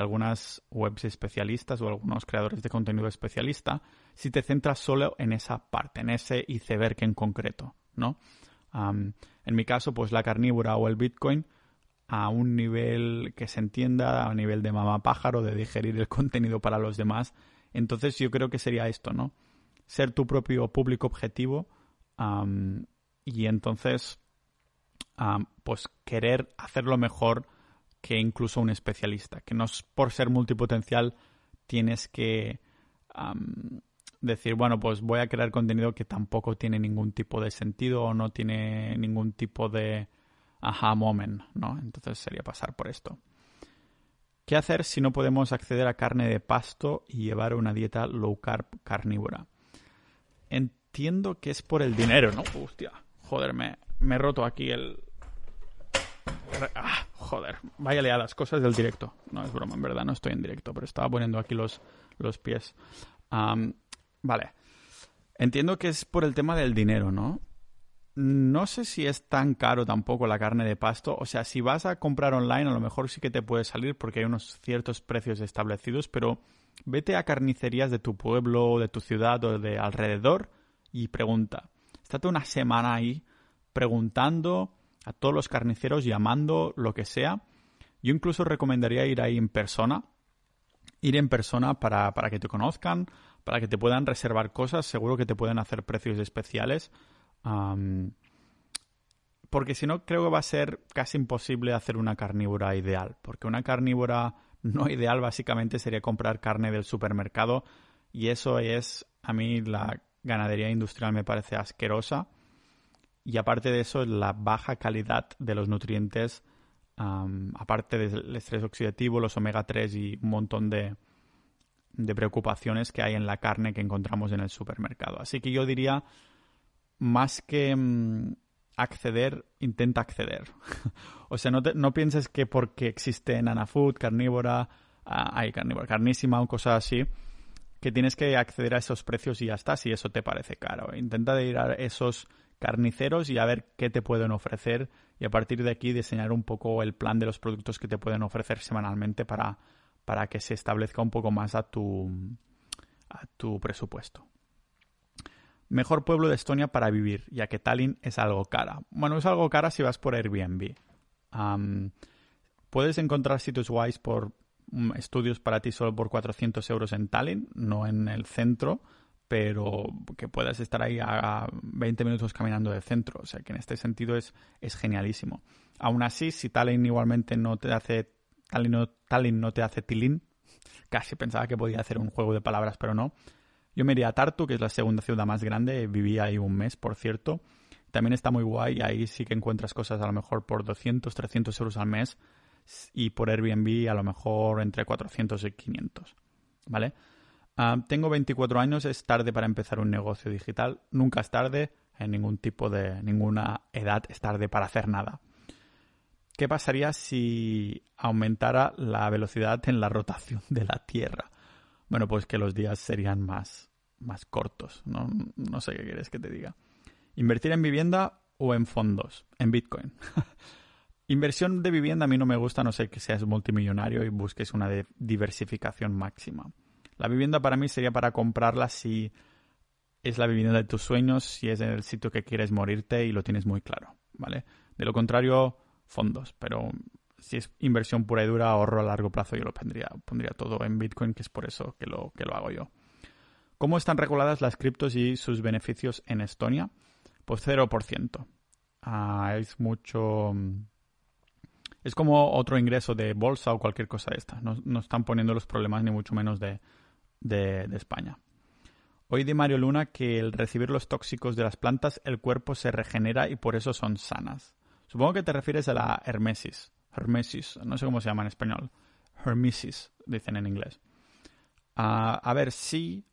algunas webs especialistas o algunos creadores de contenido especialista si te centras solo en esa parte, en ese iceberg en concreto, ¿no? En mi caso, pues la carnívora o el Bitcoin a un nivel que se entienda, a nivel de mamá pájaro, de digerir el *laughs* contenido para los demás. Entonces yo creo que sería esto, ¿no? Ser tu propio público objetivo y entonces pues querer hacerlo mejor que incluso un especialista. Que no es por ser multipotencial tienes que decir, bueno, pues voy a crear contenido que tampoco tiene ningún tipo de sentido o no tiene ningún tipo de aha moment, ¿no? Entonces sería pasar por esto. ¿Qué hacer si no podemos acceder a carne de pasto y llevar una dieta low carb carnívora? entiendo que es por el dinero, ¿no? Hostia, joder, me, he roto aquí el... Ah, joder, vaya liadas, cosas del directo. No es broma, en verdad, no estoy en directo, pero estaba poniendo aquí los, los pies. Vale. Entiendo que es por el tema del dinero, ¿no? No sé si es tan caro tampoco la carne de pasto. O sea, si vas a comprar online, a lo mejor sí que te puede salir porque hay unos ciertos precios establecidos, pero vete a carnicerías de tu pueblo, de tu ciudad o de alrededor y pregunta. Estate una semana ahí preguntando a todos los carniceros, llamando, lo que sea. Yo incluso recomendaría ir ahí en persona. Ir en persona para, para que te conozcan, para que te puedan reservar cosas. Seguro que te pueden hacer precios especiales. porque si no, creo que va a ser casi imposible hacer una carnívora ideal. Porque una carnívora *laughs* no ideal básicamente sería comprar carne del supermercado. Y eso es, a mí, la ganadería industrial me parece asquerosa. Y aparte de eso, la baja calidad de los nutrientes, aparte del estrés oxidativo, los omega 3 y un montón de, de preocupaciones que hay en la carne que encontramos en el supermercado. Así que yo diría, más que mm, acceder, intenta acceder. *laughs* o sea, no, no pienses que porque existe Nana Food, carnívora, ah, hay carnívora, carnísima o cosas así, que tienes que acceder a esos precios y ya está, si eso te parece caro. Intenta ir a esos carniceros y a ver qué te pueden ofrecer y a partir de aquí diseñar un poco el plan de los productos que te pueden ofrecer semanalmente para, para que se establezca un poco más a tu, a tu presupuesto. Mejor pueblo de Estonia para vivir, ya que Tallinn es algo cara. Bueno, es algo cara si vas por Airbnb. puedes encontrar sitios guays por mm, estudios para ti solo por 400 euros en Tallinn, no en el centro, pero que puedas estar ahí a 20 minutos caminando del centro. O sea que en este sentido es, es genialísimo. Aún así, si Tallinn igualmente no te hace Tallinn no, no te hace Tilín, *laughs* casi pensaba que podía hacer un juego de palabras, pero no. Yo me iría a Tartu, que es la segunda ciudad más grande, viví ahí un mes, por cierto. También está muy guay, ahí sí que encuentras cosas a lo mejor por 200, 300 euros al mes y por Airbnb a lo mejor entre 400 y 500, ¿vale? Ah, tengo 24 años, es tarde para empezar un negocio digital. Nunca es tarde, en ningún tipo de, ninguna edad es tarde para hacer nada. ¿Qué pasaría si aumentara la velocidad en la rotación de la Tierra? Bueno, pues que los días serían más, más cortos. No, no sé qué quieres que te diga. ¿Invertir en vivienda o en fondos? En Bitcoin. *laughs* Inversión de vivienda a mí no me gusta, no sé que seas multimillonario y busques una diversificación máxima. La vivienda para mí sería para comprarla si es la vivienda de tus sueños, si es el sitio que quieres morirte y lo tienes muy claro, ¿vale? De lo contrario, fondos, pero si es inversión pura y dura, ahorro a largo plazo, yo lo pondría, pondría todo en Bitcoin, que es por eso que lo, que lo hago yo. ¿Cómo están reguladas las criptos y sus beneficios en Estonia? Pues 0%. Ah, es mucho... Es como otro ingreso de bolsa o cualquier cosa de esta. No, están poniendo los problemas ni mucho menos de, de, de España. Hoy de Mario Luna que al recibir los tóxicos de las plantas el cuerpo se regenera y por eso son sanas. Supongo que te refieres a la hermesis. Hermesis, no sé cómo se llama en español. Hermesis, dicen en inglés. a ver, sí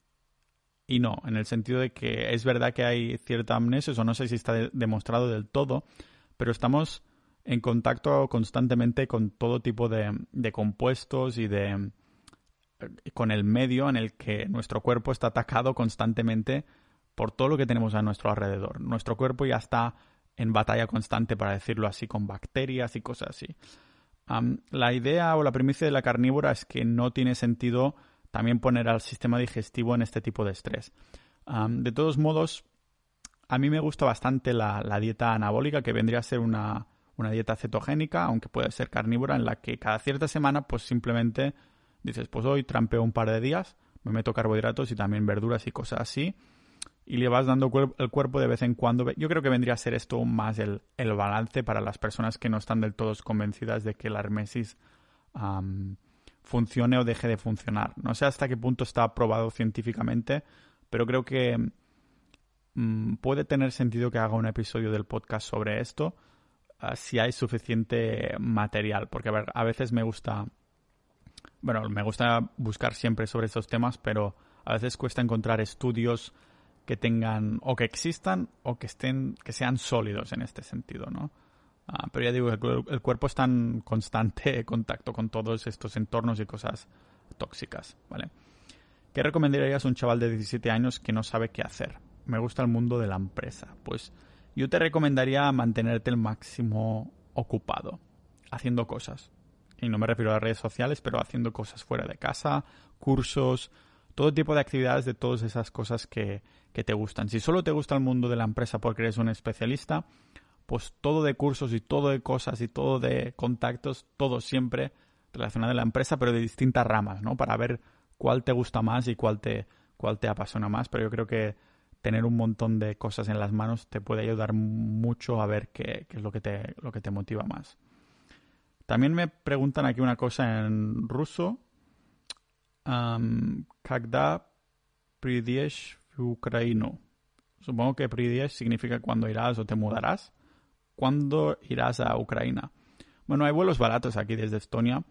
y no, en el sentido de que es verdad que hay cierta amnesia, o no sé si está demostrado del todo, pero estamos en contacto constantemente con todo tipo de, de compuestos y de con el medio en el que nuestro cuerpo está atacado constantemente por todo lo que tenemos a nuestro alrededor. Nuestro cuerpo ya está en batalla constante, para decirlo así, con bacterias y cosas así. la idea o la premisa de la carnívora es que no tiene sentido también poner al sistema digestivo en este tipo de estrés. de todos modos, a mí me gusta bastante la, dieta anabólica, que vendría a ser una, una, dieta cetogénica, aunque puede ser carnívora, en la que cada cierta semana, pues simplemente dices, pues hoy trampeo un par de días, me meto carbohidratos y también verduras y cosas así, y le vas dando el cuerpo de vez en cuando. Yo creo que vendría a ser esto más el, balance para las personas que no están del todo convencidas de que la hermesis funcione o deje de funcionar. No sé hasta qué punto está probado científicamente, pero creo que mm, puede tener sentido que haga un episodio del podcast sobre esto ah, si hay suficiente material, porque a, ver, a veces me gusta, bueno, me gusta buscar siempre sobre estos temas, pero a veces cuesta encontrar estudios que tengan o que existan o que estén que sean sólidos en este sentido, ¿no? Ah, pero ya digo, el, cuerpo está en constante contacto con todos estos entornos y cosas tóxicas, ¿vale? ¿Qué recomendarías a un chaval de 17 años que no sabe qué hacer? Me gusta el mundo de la empresa. Pues yo te recomendaría mantenerte el máximo ocupado, haciendo cosas. Y no me refiero a las redes sociales, pero haciendo cosas fuera de casa, cursos, todo tipo de actividades de todas esas cosas que, que te gustan. Si solo te gusta el mundo de la empresa porque eres un especialista, pues todo de cursos y todo de cosas y todo de contactos, todo siempre relacionado a la empresa, pero de distintas ramas, ¿no? Para ver cuál te gusta más y cuál te, cuál te apasiona más. Pero yo creo que tener un montón de cosas en las manos te puede ayudar mucho a ver qué, qué es lo que, te, lo que te motiva más. También me preguntan aquí una cosa en ruso um, Kagda Pridiesh Ucraino. Supongo que Pridiesh significa cuando irás o te mudarás. ¿Cuándo irás a Ucrania? Bueno, hay vuelos baratos aquí desde Estonia,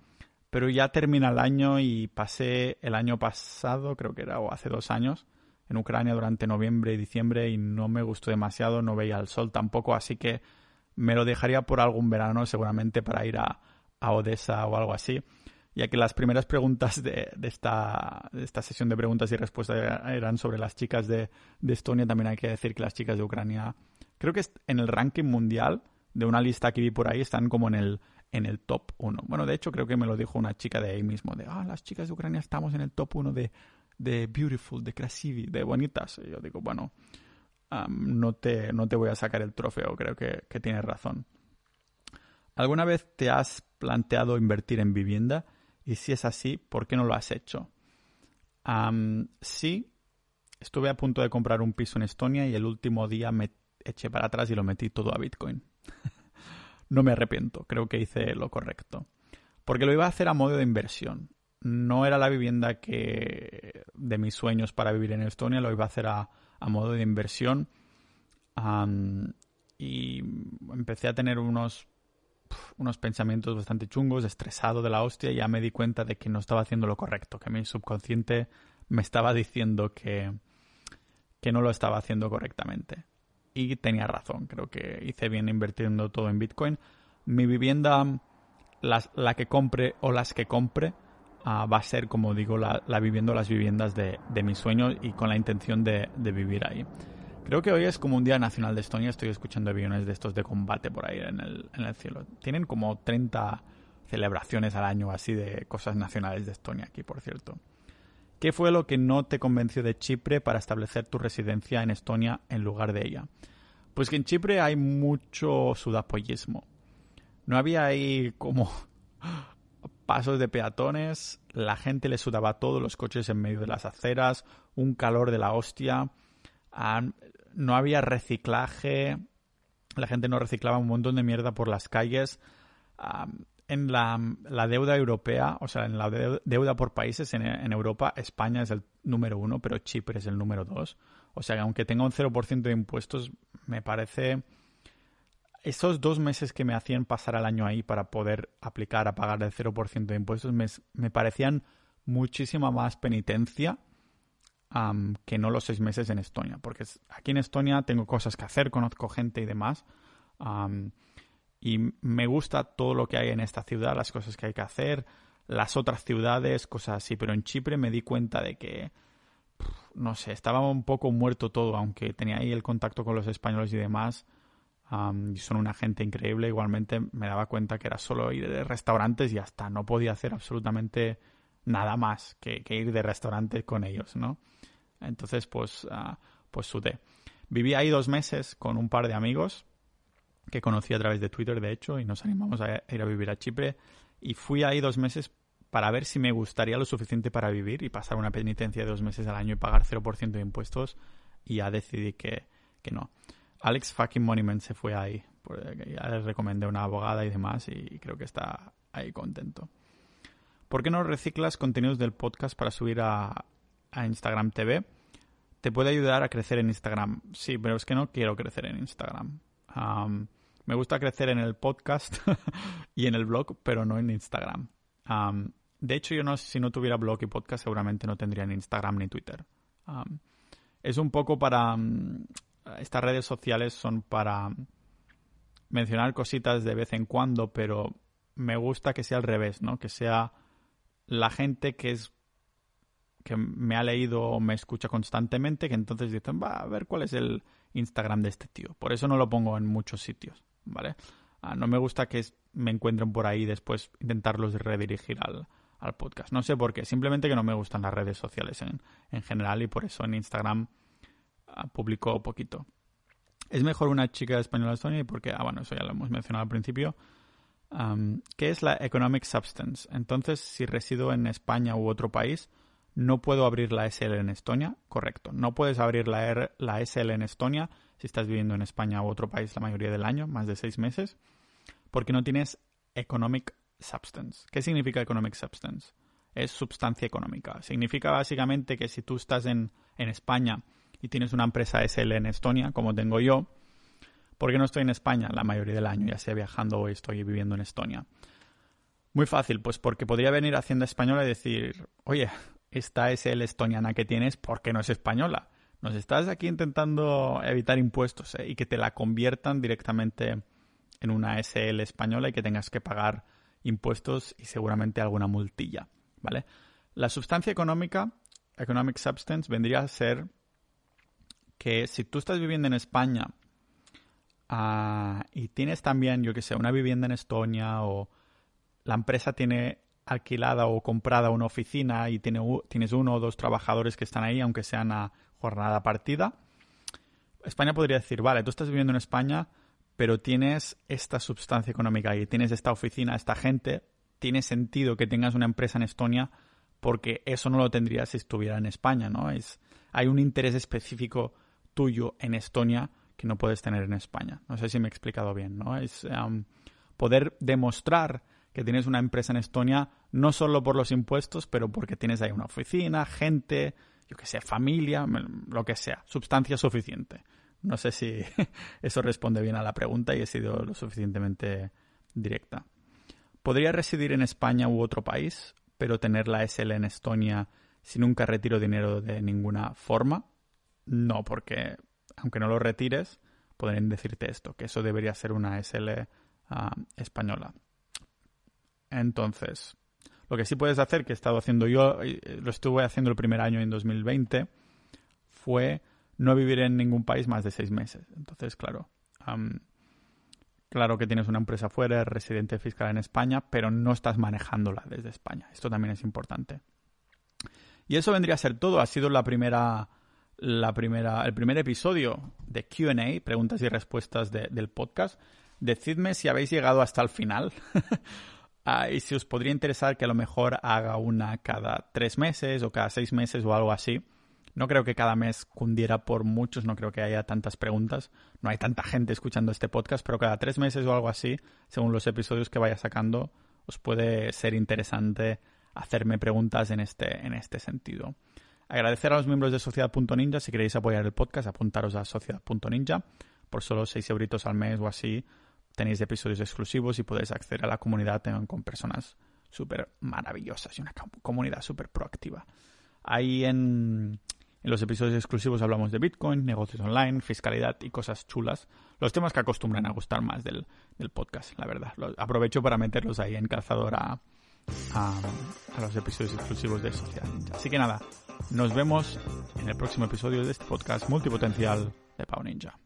pero ya termina el año y pasé el año pasado, creo que era, o hace dos años, en Ucrania durante noviembre y diciembre y no me gustó demasiado, no veía el sol tampoco, así que me lo dejaría por algún verano seguramente para ir a, a Odessa o algo así ya que las primeras preguntas de, esta, esta, sesión de preguntas y respuestas eran sobre las chicas de, de Estonia, también hay que decir que las chicas de Ucrania creo que en el ranking mundial de una lista que vi por ahí están como en el, en el top 1. Bueno, de hecho creo que me lo dijo una chica de ahí mismo, de, ah, las chicas de Ucrania estamos en el top 1 de, de beautiful, de crasivi, de bonitas. Y yo digo, bueno, no, te, no te voy a sacar el trofeo, creo que, que tienes razón. ¿Alguna vez te has planteado invertir en vivienda? Y si es así, ¿por qué no lo has hecho? sí, estuve a punto de comprar un piso en Estonia y el último día me eché para atrás y lo metí todo a Bitcoin. *laughs* no me arrepiento, creo que hice lo correcto. Porque lo iba a hacer a modo de inversión. No era la vivienda que de mis sueños para vivir en Estonia, lo iba a hacer a, modo de inversión. y empecé a tener unos, unos pensamientos bastante chungos, estresado de la hostia, y ya me di cuenta de que no estaba haciendo lo correcto, que mi subconsciente me estaba diciendo que, que no lo estaba haciendo correctamente y tenía razón. Creo que hice bien invirtiendo todo en Bitcoin. Mi vivienda, la que compre o las que compre, ah, va a ser, como digo, la, viviendo las viviendas de, de mis sueños y con la intención de, vivir ahí. Creo que hoy es como un día nacional de Estonia. Estoy escuchando aviones de estos de combate por ahí en el, cielo. Tienen como 30 celebraciones al año así de cosas nacionales de Estonia aquí, por cierto. ¿Qué fue lo que no te convenció de Chipre para establecer tu residencia en Estonia en lugar de ella? Pues que en Chipre hay mucho sudapollismo. No había ahí como *laughs* pasos de peatones, la gente le sudaba todos los coches en medio de las aceras, un calor de la hostia, no había reciclaje, la gente no reciclaba un montón de mierda por las calles en la, deuda europea, o sea, en la deuda por países en, Europa, España es el número uno, pero Chipre es el número dos. O sea, que aunque tenga un 0% de impuestos, me parece... Esos dos meses que me hacían pasar el año ahí para poder aplicar a pagar el 0% de impuestos me, me, parecían muchísima más penitencia que no los seis meses en Estonia. Porque aquí en Estonia tengo cosas que hacer, conozco gente y demás y me gusta todo lo que hay en esta ciudad, las cosas que hay que hacer, las otras ciudades, cosas así, pero en Chipre me di cuenta de que, no sé, estaba un poco muerto todo, aunque tenía ahí el contacto con los españoles y demás, son una gente increíble, igualmente me daba cuenta que era solo ir de restaurantes y hasta no podía hacer absolutamente nada más que, ir de restaurantes con ellos, ¿no? Entonces, pues, uh, pues sudé. Viví ahí dos meses con un par de amigos, que conocí a través de Twitter, de hecho, y nos animamos a ir a vivir a Chipre. Y fui ahí dos meses para ver si me gustaría lo suficiente para vivir y pasar una penitencia de dos meses al año y pagar 0% de impuestos. Y ya decidí que, que no. Alex fucking Monument se fue ahí. Ya le recomendé una abogada y demás y creo que está ahí contento. ¿Por qué no reciclas contenidos del podcast para subir a, Instagram TV? Te puede ayudar a crecer en Instagram. Sí, pero es que no quiero crecer en Instagram me gusta crecer en el podcast *laughs* y en el blog, pero no en Instagram. de hecho, yo no, si no tuviera blog y podcast, seguramente no tendría ni Instagram ni Twitter. es un poco para... Estas redes sociales son para mencionar cositas de vez en cuando, pero me gusta que sea al revés, ¿no? Que sea la gente que es que me ha leído o me escucha constantemente, que entonces dicen, va a ver cuál es el Instagram de este tío. Por eso no lo pongo en muchos sitios, ¿vale? Ah, no me gusta que me encuentren por ahí y después intentarlos redirigir al, al, podcast. No sé por qué, simplemente que no me gustan las redes sociales en, en general y por eso en Instagram uh, publico poquito. Es mejor una chica española Estonia porque, ah, bueno, eso ya lo hemos mencionado al principio. ¿Qué es la Economic Substance? Entonces, si resido en España u otro país, no puedo abrir la SL en Estonia. Correcto. No puedes abrir la, R, la SL en Estonia si estás viviendo en España u otro país la mayoría del año, más de seis meses, porque no tienes Economic Substance. ¿Qué significa Economic Substance? Es sustancia económica. Significa básicamente que si tú estás en, en España y tienes una empresa SL en Estonia, como tengo yo, ¿por qué no estoy en España la mayoría del año, ya sea viajando o estoy viviendo en Estonia? Muy fácil, pues porque podría venir a Hacienda Española y decir, oye, esta SL estoniana que tienes, ¿por qué no es española? Nos estás aquí intentando evitar impuestos ¿eh? y que te la conviertan directamente en una SL española y que tengas que pagar impuestos y seguramente alguna multilla, ¿vale? La sustancia económica, economic substance, vendría a ser que si tú estás viviendo en España ah, y tienes también, yo que sé, una vivienda en Estonia o la empresa tiene alquilada o comprada una oficina y tiene, tienes uno o dos trabajadores que están ahí, aunque sean a jornada partida, España podría decir, vale, tú estás viviendo en España, pero tienes esta sustancia económica y tienes esta oficina, esta gente, tiene sentido que tengas una empresa en Estonia porque eso no lo tendrías si estuviera en España, ¿no? Es, hay un interés específico tuyo en Estonia no puedes tener en España. No sé si me he explicado bien, ¿no? Es um, poder demostrar que tienes una empresa en Estonia no solo por los impuestos, pero porque tienes ahí una oficina, gente, yo que sé, familia, lo que sea, sustancia suficiente. No sé si *laughs* eso responde bien a la pregunta y he sido lo suficientemente directa. ¿Podría residir en España u otro país, pero tener la SL en Estonia si nunca retiro dinero de ninguna forma? No, porque aunque no lo retires, podrían decirte esto, que eso debería ser una SL ah, española. Entonces, lo que sí puedes hacer, que he estado haciendo yo, lo estuve haciendo el primer año en 2020, fue no vivir en ningún país más de seis meses. Entonces, claro, claro que tienes una empresa fuera, residente fiscal en España, pero no estás manejándola desde España. Esto también es importante. Y eso vendría a ser todo. Ha sido la primera, la primera, el primer episodio de QA, preguntas y respuestas del podcast. Decidme si habéis llegado hasta el final. *laughs* Ah, y si os podría interesar que a lo mejor haga una cada tres meses o cada seis meses o algo así. No creo que cada mes cundiera por muchos, no creo que haya tantas preguntas, no hay tanta gente escuchando este podcast, pero cada tres meses o algo así, según los episodios que vaya sacando, os puede ser interesante hacerme preguntas en este, en este sentido. Agradecer a los miembros de Sociedad.ninja, si queréis apoyar el podcast, apuntaros a Sociedad.ninja por solo seis euritos al mes o así tenéis episodios exclusivos y podéis acceder a la comunidad con personas súper maravillosas y una comunidad súper proactiva. Ahí en, en, los episodios exclusivos hablamos de Bitcoin, negocios online, fiscalidad y cosas chulas. Los temas que acostumbran a gustar más del, podcast, la verdad. aprovecho para meterlos ahí en calzador a, a, a, los episodios exclusivos de Sociedad Ninja. Así que nada, nos vemos en el próximo episodio de este podcast multipotencial de Pau Ninja.